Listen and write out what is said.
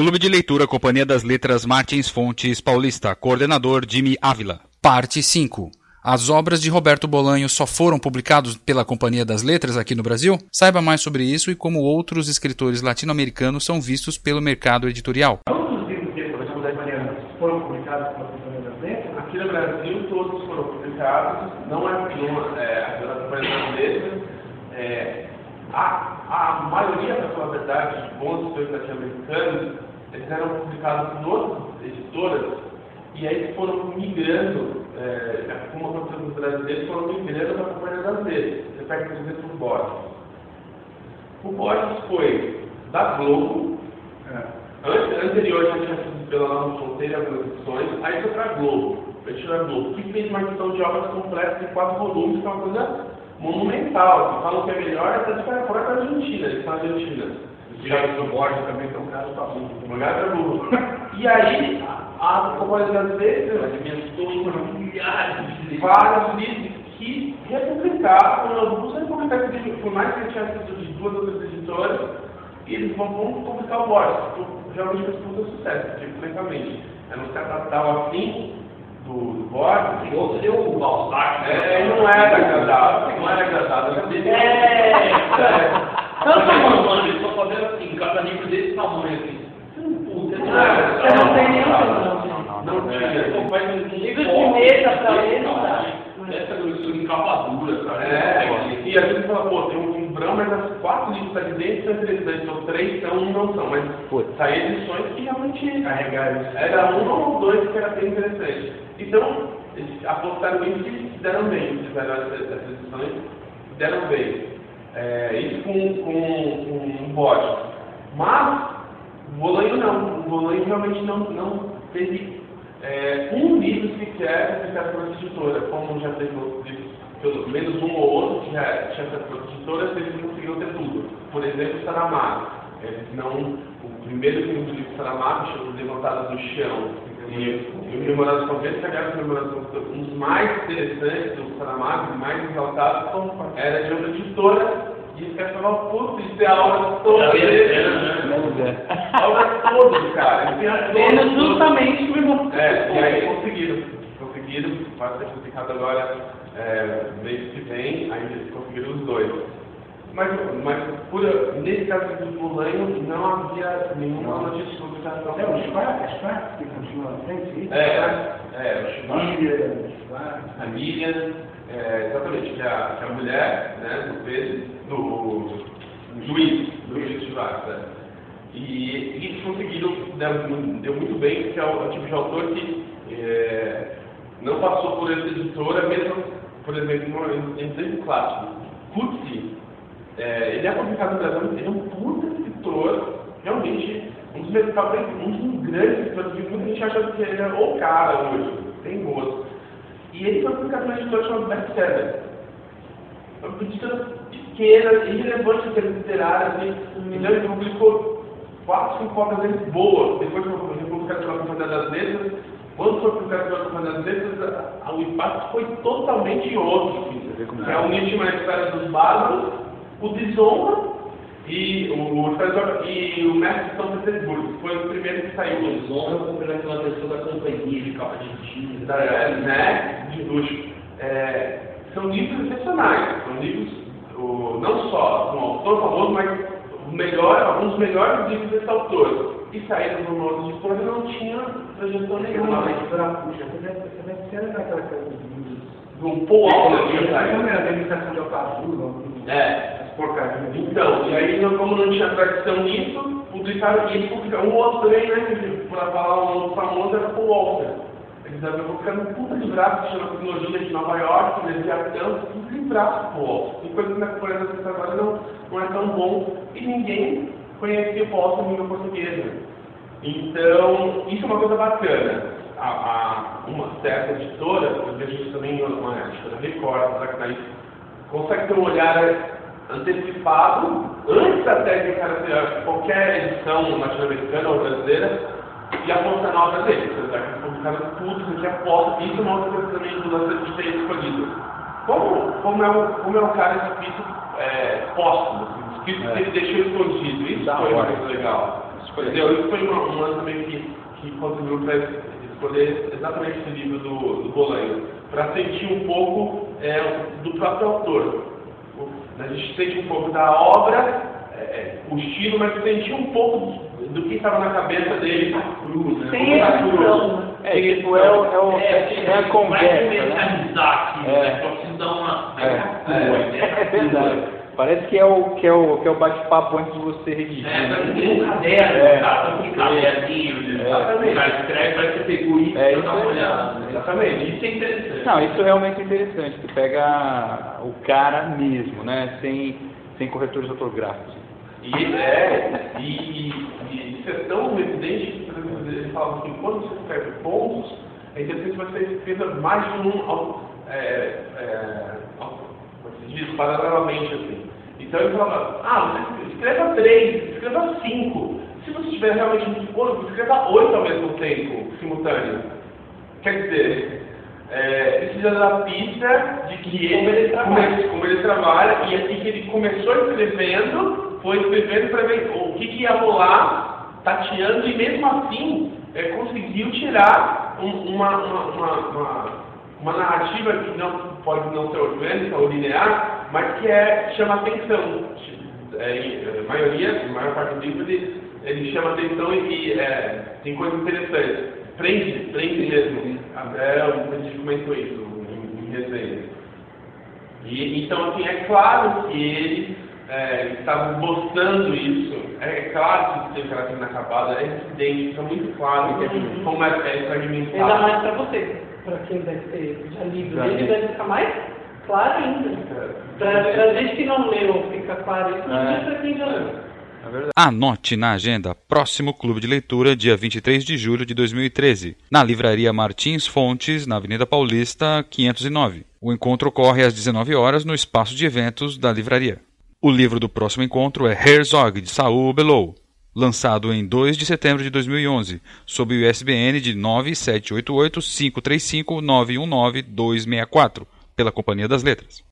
Clube de Leitura Companhia das Letras Martins Fontes Paulista, coordenador Jimmy Ávila. Parte 5. As obras de Roberto Bolanho só foram publicadas pela Companhia das Letras aqui no Brasil? Saiba mais sobre isso e como outros escritores latino-americanos são vistos pelo mercado editorial. Todos os livros de foram publicados pela Companhia das Letras? Aqui no Brasil todos foram publicados, não é, não, é pela Companhia das Letras. É, a, a maioria, para falar a verdade, de bons escritores latino-americanos, eles eram publicados em outras editoras e aí foram migrando, é, como aconteceu nos brasileiros, foram migrando para a Companhia das Letras. Você pega, por exemplo, o Borges. O Borges foi da Globo, é. anterior já tinha sido pela Nova Fronteira, algumas edições, aí foi para a Globo, fechou a Globo, que fez uma edição de obras completa de quatro volumes, que é uma coisa monumental. Que falam que é melhor, até de fora da Argentina, eles são argentinas. Já do Borges também tem um caso tabu. Um lugar tabu. E aí, a Companhia das Letras alimentou milhares de vários livros que republicaram, alguns republicaram esse livro, por mais que ele tinha sido de duas ou três editoras, eles vão, publicar o Borges. Geralmente fez muito sucesso, francamente. Era um catastral assim, do, do Borges. Ou seria o Balzac, né? É, não era agradável, não era agradável. É, é. Não, não, mano, eles estão fazendo assim, cada livro desse tamanho assim. Puta, não é. Não tenho nenhum Não, não tinha. Então faz um Livro de mesa pra ler não dá. Essa grossura em capa dura, cara. É, e às vezes fala, pô, tem um livrão, mas as quatro livros ali dentro são interessantes, três são, um não são, mas saíram edições que realmente Carregaram. era um ou dois que era bem interessante. Então, eles apostaram nisso e se deram bem, fizeram essas, edições, deram bem. É, isso com, com, com um bode. Mas, o Bolanho não, o Bolanho realmente não, não teve é, um livro sequer por essa editora, como já teve livros, pelo menos um ou outro que já tinha sido por editoras, eles conseguiram ter tudo. Por exemplo, Saramago. Eles não, o primeiro livro do livro Saramago, chama Levantadas do Chão, e, o Memorável Convento, que aliás o Memorável Convento, um dos mais interessantes do Saramago, mais exaltados, era de outra editora, e os caras falavam, putz, isso é a obra toda dele. A obra toda, cara. Menos justamente o irmão. é, e aí conseguiram. Conseguiram, vai ser publicado agora é, mês que vem, aí eles conseguiram os dois. Mas, mas por, nesse caso do Bolanho, não havia nenhuma notícia de publicação. É o Schwarz, Schwarz que continua na frente? É, é, o Schwarz, Miriam, Schwarz. a Miriam, é, exatamente, que é, a, que é a mulher né, do Pedro, do juiz, do juiz Schwarz. né? E eles conseguiram, deu, mu- deu muito bem, porque é o, é o tipo de autor que é, não passou por essa editora, mesmo, por exemplo, no- em exemplo clássico. Kutsi, é, ele é publicado no Brasil, ele é um puta escritor, realmente, um dos meus talvez um dos grandes escritores muita gente acha que ele é o cara hoje, tem gosto. E ele foi publicado numa editora chamada Bestseller. Uma editora pequena, irrelevante em termos literários, assim, então ele publicou quatro, cinco obras dele boas. Depois foi publicado pela Companhia das Letras. Quando foi publicado pela Companhia das Letras, a- a- o impacto foi totalmente outro. Que é o Nietzsche na História dos Bárbaros, o Desonra e o, o, e o Mestre de São Petersburgo. Foi o primeiro que saiu. Desonra com pela pessoa da companhia de capa de tinta. da, né, de luxo. É, são livros excepcionais, são livros, o, não só um autor famoso, mas o melhor, alguns dos melhores livros desse autor. E saíram do modo de editora não tinha projeção Uma nenhuma. editora puxa, você deve ser daquela coisa dos livros. Do Paul Essa saído. é a administração de Alcazur, É. as porcarias. Então, e aí, não- como não tinha tradição nisso, publicaram, eles publicaram um outro também, né, para falar um outro famoso, era Paul Auster. Eles estavam publicando um puta livraço que chama Tecnologia de Nova York, eles avião, um livraço Paul Auster. E coisa que na Coreia das agora não, não é tão bom, e ninguém conhecia Paul Auster em língua portuguesa. Então, isso é uma coisa bacana. A, a- uma certa editora, eu vejo isso também em uma editora Record, que consegue ter um olhar antecipado, antes até de cara ter qualquer edição latino-americana ou brasileira, e apostar na obra dele. Ou seja, que eles publicaram tudo, isso aqui isso é uma outra coisa também do lance de ter escolhido. Como, como, é, o, como é um cara escrito é, póstumo, assim, escrito que ele deixou escondido, isso Da foi coisa legal. Entendeu? Isso foi uma, uma também que, que contribuiu para escolher exatamente esse livro do, do Bolanho, para sentir um pouco é, do próprio autor. A gente sente um pouco da obra, é, o estilo, mas sentir um pouco do que estava na cabeça dele, cruz, né? Sem edição. É, tipo, é, o, é, o, é, é a conversa, né? Aqui, é. né? Só precisa dar uma... É, é, é verdade. Parece que é o, que é o, que é o bate-papo antes de você redigir. É, né? que tem um caderno, É. cara, tem um caderninho, É. o cara escreve, parece que você pegou isso É, e dá uma aí. olhada. né? Exatamente. Isso é interessante. Não, isso é realmente interessante, que pega o cara mesmo, né? Sem, sem corretores ortográficos. E, é, e, e isso é tão evidente que, por exemplo, ele fala assim, quando você escreve pontos, é interessante você escreva mais de um é, é, diz, paralelamente assim. Então ele fala, ah, escreva três, escreva cinco. Se você tiver realmente muito ponto, escreva oito ao mesmo tempo, simultâneo. Quer dizer, é, já dá pista de que Como ele trabalha. como ele trabalha, e assim que ele começou escrevendo, foi escrevendo para ver o que, que ia rolar, tateando, e mesmo assim é, conseguiu tirar um- uma, uma, uma, uma, uma narrativa que não pode não ser orgânica ou linear, mas que é, chama atenção. É, é, a maioria, a maior parte do livro, ele, ele chama atenção e, é, tem coisas interessantes. Prende, prende mesmo. Até o gente comentou isso em, em resenha. E, então, assim, é claro que ele é, estava mostrando isso. É, claro que tem caráter inacabado, é evidente, fica muito claro como é, é Ainda fragmentado. mais pra você, pra quem deve ter já lido. Ele deve ficar mais claro ainda. Pra gente que não leu, fica claro isso, É. mas pra quem já leu. É. Anote na agenda próximo Clube de Leitura, dia 23 de julho de 2013, na Livraria Martins Fontes, na Avenida Paulista, 509. O encontro ocorre às 19 horas no espaço de eventos da livraria. O livro do próximo encontro é Herzog, de Saul Bellow, lançado em 2 de setembro de 2011, sob o ISBN de 9788 535 919 264, pela Companhia das Letras.